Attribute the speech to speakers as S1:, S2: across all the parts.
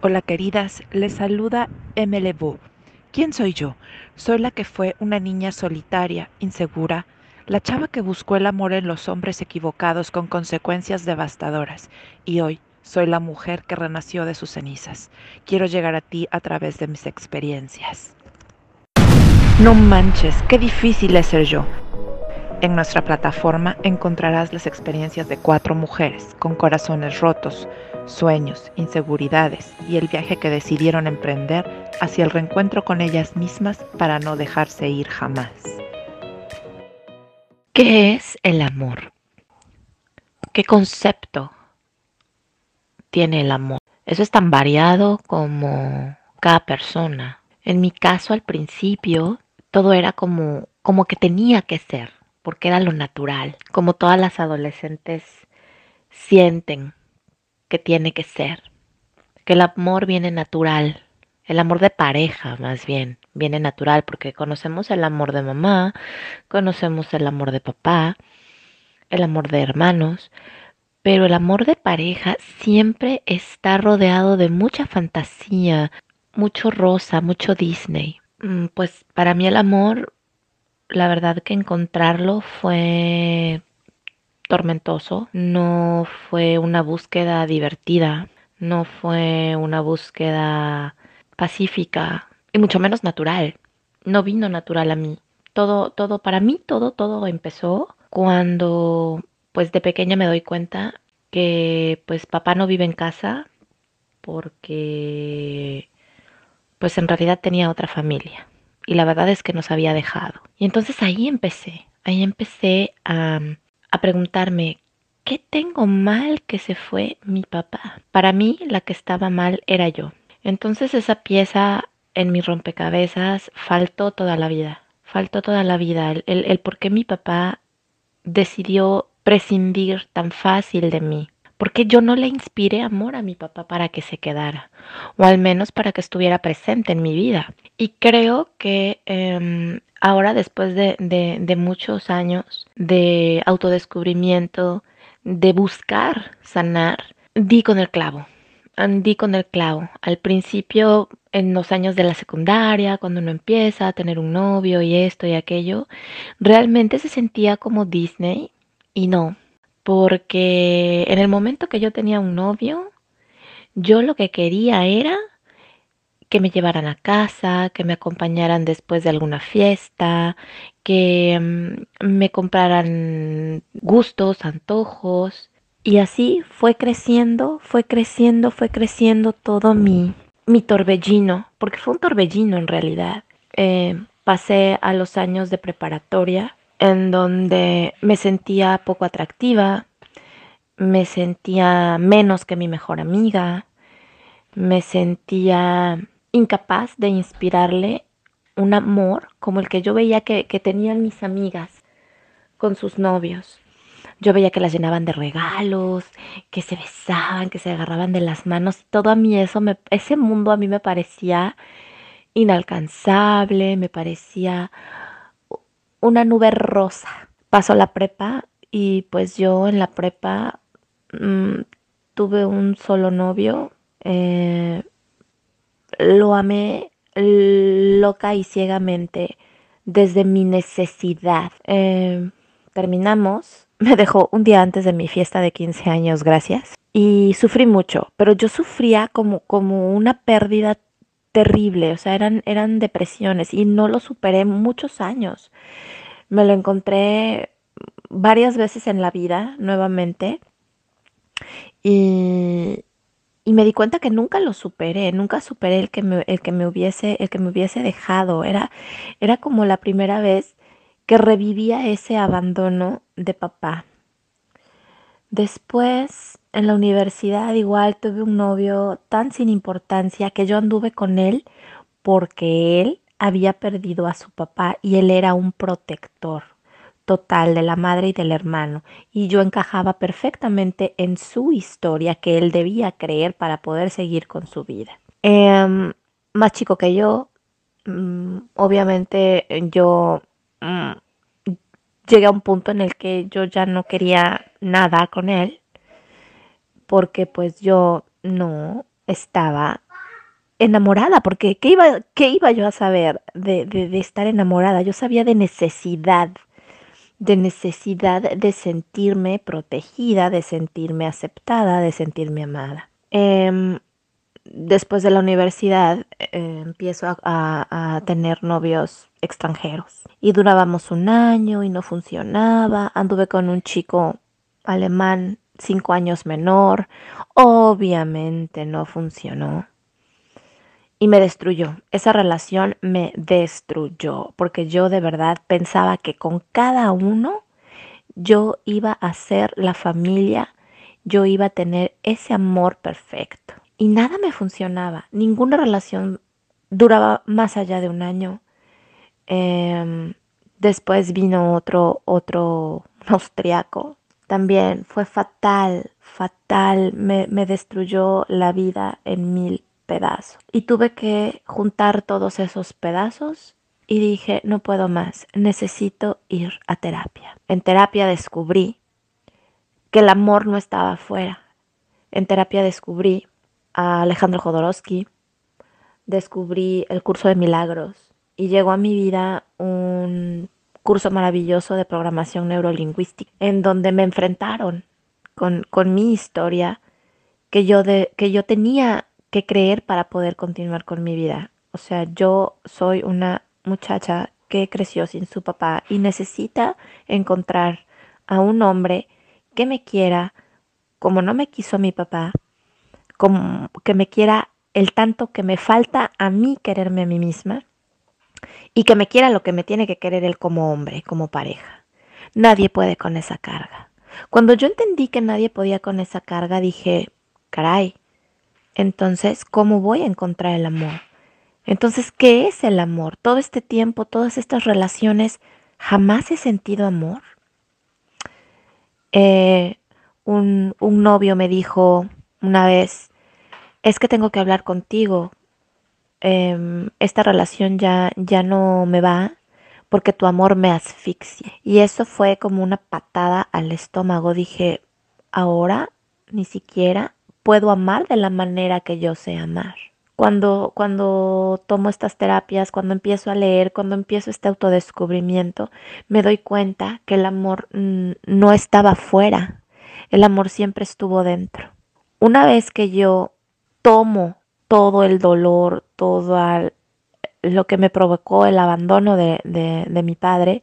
S1: Hola queridas, les saluda M. ¿Quién soy yo? Soy la que fue una niña solitaria, insegura, la chava que buscó el amor en los hombres equivocados con consecuencias devastadoras, y hoy soy la mujer que renació de sus cenizas. Quiero llegar a ti a través de mis experiencias. No manches, qué difícil es ser yo. En nuestra plataforma encontrarás las experiencias de cuatro mujeres con corazones rotos, sueños, inseguridades y el viaje que decidieron emprender hacia el reencuentro con ellas mismas para no dejarse ir jamás. ¿Qué es el amor? ¿Qué concepto tiene el amor? Eso es tan variado como cada persona. En mi caso al principio todo era como como que tenía que ser porque era lo natural, como todas las adolescentes sienten que tiene que ser, que el amor viene natural, el amor de pareja más bien, viene natural porque conocemos el amor de mamá, conocemos el amor de papá, el amor de hermanos, pero el amor de pareja siempre está rodeado de mucha fantasía, mucho rosa, mucho Disney. Mm, pues para mí el amor la verdad que encontrarlo fue tormentoso, no fue una búsqueda divertida, no fue una búsqueda pacífica y mucho menos natural. No vino natural a mí. Todo, todo, para mí todo, todo empezó cuando pues de pequeña me doy cuenta que pues papá no vive en casa porque pues en realidad tenía otra familia y la verdad es que nos había dejado. Y entonces ahí empecé, ahí empecé a, a preguntarme, ¿qué tengo mal que se fue mi papá? Para mí la que estaba mal era yo. Entonces esa pieza en mi rompecabezas faltó toda la vida, faltó toda la vida, el, el, el por qué mi papá decidió prescindir tan fácil de mí. Porque yo no le inspiré amor a mi papá para que se quedara, o al menos para que estuviera presente en mi vida. Y creo que eh, ahora, después de, de, de muchos años de autodescubrimiento, de buscar sanar, di con el clavo. Di con el clavo. Al principio, en los años de la secundaria, cuando uno empieza a tener un novio y esto y aquello, realmente se sentía como Disney y no, porque en el momento que yo tenía un novio, yo lo que quería era que me llevaran a casa, que me acompañaran después de alguna fiesta, que mm, me compraran gustos, antojos. Y así fue creciendo, fue creciendo, fue creciendo todo mi, mi torbellino, porque fue un torbellino en realidad. Eh, pasé a los años de preparatoria en donde me sentía poco atractiva, me sentía menos que mi mejor amiga, me sentía incapaz de inspirarle un amor como el que yo veía que, que, tenían mis amigas con sus novios. Yo veía que las llenaban de regalos, que se besaban, que se agarraban de las manos. Todo a mí eso, me, ese mundo a mí me parecía inalcanzable, me parecía una nube rosa. Pasó la prepa y pues yo en la prepa mmm, tuve un solo novio. Eh, lo amé loca y ciegamente desde mi necesidad. Eh, terminamos. Me dejó un día antes de mi fiesta de 15 años, gracias. Y sufrí mucho, pero yo sufría como, como una pérdida terrible, o sea, eran, eran depresiones y no lo superé muchos años. Me lo encontré varias veces en la vida nuevamente y, y me di cuenta que nunca lo superé, nunca superé el que me, el que me hubiese, el que me hubiese dejado. Era, era como la primera vez que revivía ese abandono de papá. Después, en la universidad, igual tuve un novio tan sin importancia que yo anduve con él porque él había perdido a su papá y él era un protector total de la madre y del hermano, y yo encajaba perfectamente en su historia que él debía creer para poder seguir con su vida. Eh, más chico que yo, mmm, obviamente yo mmm, llegué a un punto en el que yo ya no quería nada con él, porque pues yo no estaba enamorada, porque ¿qué iba, qué iba yo a saber de, de estar enamorada? Yo sabía de necesidad, de necesidad de sentirme protegida, de sentirme aceptada, de sentirme amada. Em, después de la universidad eh, empiezo a, tener novios extranjeros y durábamos un año y no funcionaba. Anduve con un chico alemán cinco años menor. Obviamente no funcionó. Y me destruyó. Esa relación me destruyó porque yo de verdad pensaba que con cada uno yo iba a ser la familia, yo iba a tener ese amor perfecto. Y nada me funcionaba, ninguna relación duraba más allá de un año. Em, después vino otro, otro austriaco. También fue fatal, fatal, me, me destruyó la vida en mil pedazos. Y tuve que juntar todos esos pedazos y dije, no puedo más, necesito ir a terapia. En terapia descubrí que el amor no estaba afuera. En terapia descubrí a Alejandro Jodorowsky, descubrí el curso de milagros y llegó a mi vida un curso maravilloso de programación neurolingüística en donde me enfrentaron con, con mi historia que yo, de, que yo tenía que creer para poder continuar con mi vida. O sea, yo soy una muchacha que creció sin su papá y necesita encontrar a un hombre que me quiera como no me quiso mi papá como que me quiera el tanto que me falta a mí quererme a mí misma y que me quiera lo que me tiene que querer él como hombre, como pareja. Nadie puede con esa carga. Cuando yo entendí que nadie podía con esa carga, dije, caray, entonces, ¿cómo voy a encontrar el amor? Entonces, ¿qué es el amor? Todo este tiempo, todas estas relaciones, jamás he sentido amor. Eh, un, un novio me dijo una vez, es que tengo que hablar contigo. Em, esta relación ya, ya no me va porque tu amor me asfixia. Y eso fue como una patada al estómago. Dije, ahora ni siquiera puedo amar de la manera que yo sé amar. Cuando, cuando tomo estas terapias, cuando empiezo a leer, cuando empiezo este autodescubrimiento, me doy cuenta que el amor no estaba fuera, el amor siempre estuvo dentro. Una vez que yo tomo todo el dolor, todo lo que me provocó el abandono de, de mi padre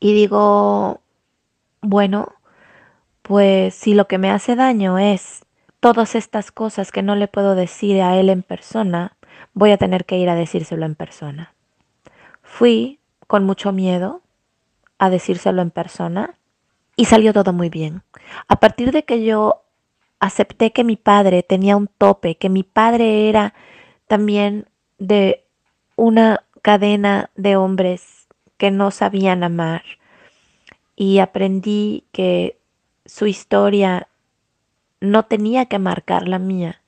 S1: y digo, bueno, pues si lo que me hace daño es todas estas cosas que no le puedo decir a él en persona, voy a tener que ir a decírselo en persona. Fui con mucho miedo a decírselo en persona y salió todo muy bien. A partir de que yo acepté que mi padre tenía un tope, que mi padre era también de una cadena de hombres que no sabían amar. Y aprendí que su historia no tenía que marcar la mía.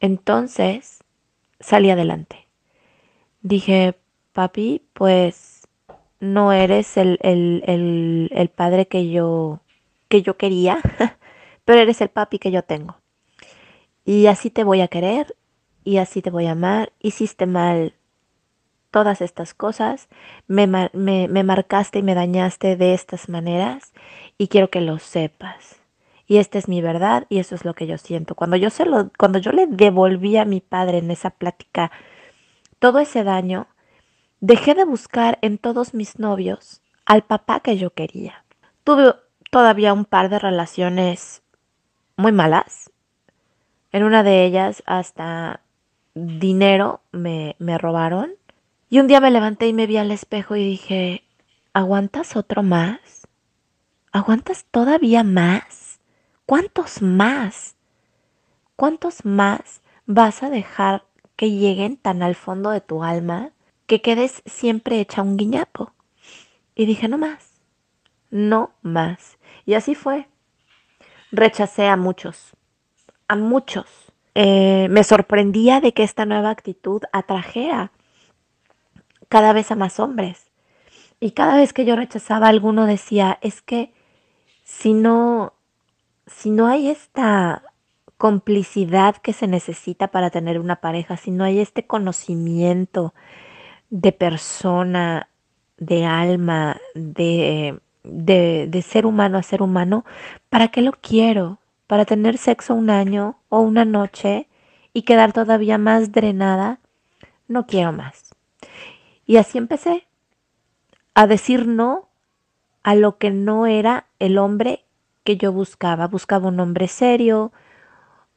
S1: Entonces salí adelante. Dije, papi, pues no eres el, el, el padre que yo, que yo quería. pero eres el papi que yo tengo. Y así te voy a querer y así te voy a amar. Hiciste mal todas estas cosas, me, me, marcaste y me dañaste de estas maneras y quiero que lo sepas. Y esta es mi verdad y eso es lo que yo siento. Cuando yo, se lo, cuando yo le devolví a mi padre en esa plática todo ese daño, dejé de buscar en todos mis novios al papá que yo quería. Tuve todavía un par de relaciones muy malas. En una de ellas hasta dinero me, me robaron. Y un día me levanté y me vi al espejo y dije, ¿aguantas otro más? ¿Aguantas todavía más? ¿Cuántos más? ¿Cuántos más vas a dejar que lleguen tan al fondo de tu alma que quedes siempre hecha un guiñapo? Y dije, no más, no más. Y así fue rechacé a muchos, a muchos. Eh, me sorprendía de que esta nueva actitud atrajera cada vez a más hombres. Y cada vez que yo rechazaba a alguno decía, es que si no, si no hay esta complicidad que se necesita para tener una pareja, si no hay este conocimiento de persona, de alma, de, de, de ser humano a ser humano, ¿para qué lo quiero? ¿Para tener sexo un año o una noche y quedar todavía más drenada? No quiero más. Y así empecé a decir no a lo que no era el hombre que yo buscaba. Buscaba un hombre serio,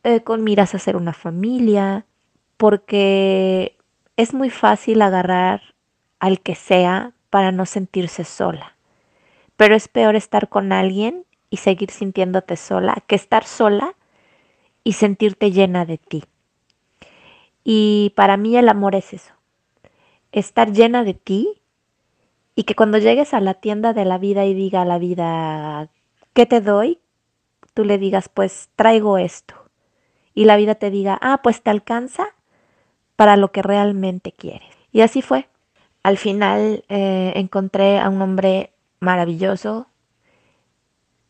S1: eh, con miras a hacer una familia, porque es muy fácil agarrar al que sea para no sentirse sola. Pero es peor estar con alguien y seguir sintiéndote sola que estar sola y sentirte llena de ti. Y para mí el amor es eso, estar llena de ti y que cuando llegues a la tienda de la vida y diga a la vida, ¿qué te doy? Tú le digas, pues traigo esto. Y la vida te diga, ah, pues te alcanza para lo que realmente quieres. Y así fue. Al final eh, encontré a un hombre maravilloso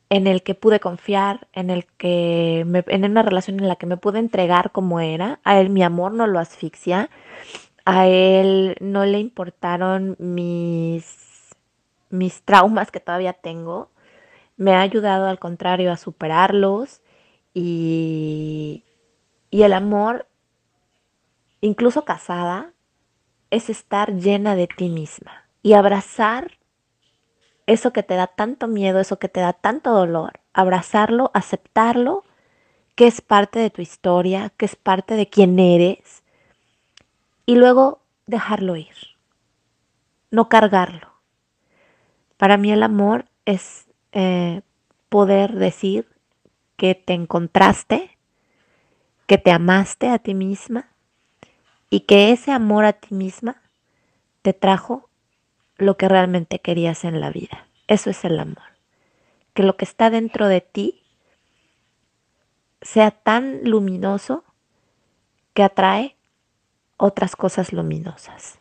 S1: en el que pude confiar, en el que en una relación en la que me pude entregar como era. A él mi amor no lo asfixia. A él no le importaron mis mis traumas que todavía tengo. Me ha ayudado al contrario a superarlos y y el amor incluso casada es estar llena de ti misma y abrazar eso que te da tanto miedo, eso que te da tanto dolor, abrazarlo, aceptarlo, que es parte de tu historia, que es parte de quién eres, y luego dejarlo ir, no cargarlo. Para mí el amor es eh, poder decir que te encontraste, que te amaste a ti misma y que ese amor a ti misma te trajo lo que realmente querías en la vida. Eso es el amor. Que lo que está dentro de ti sea tan luminoso que atrae otras cosas luminosas.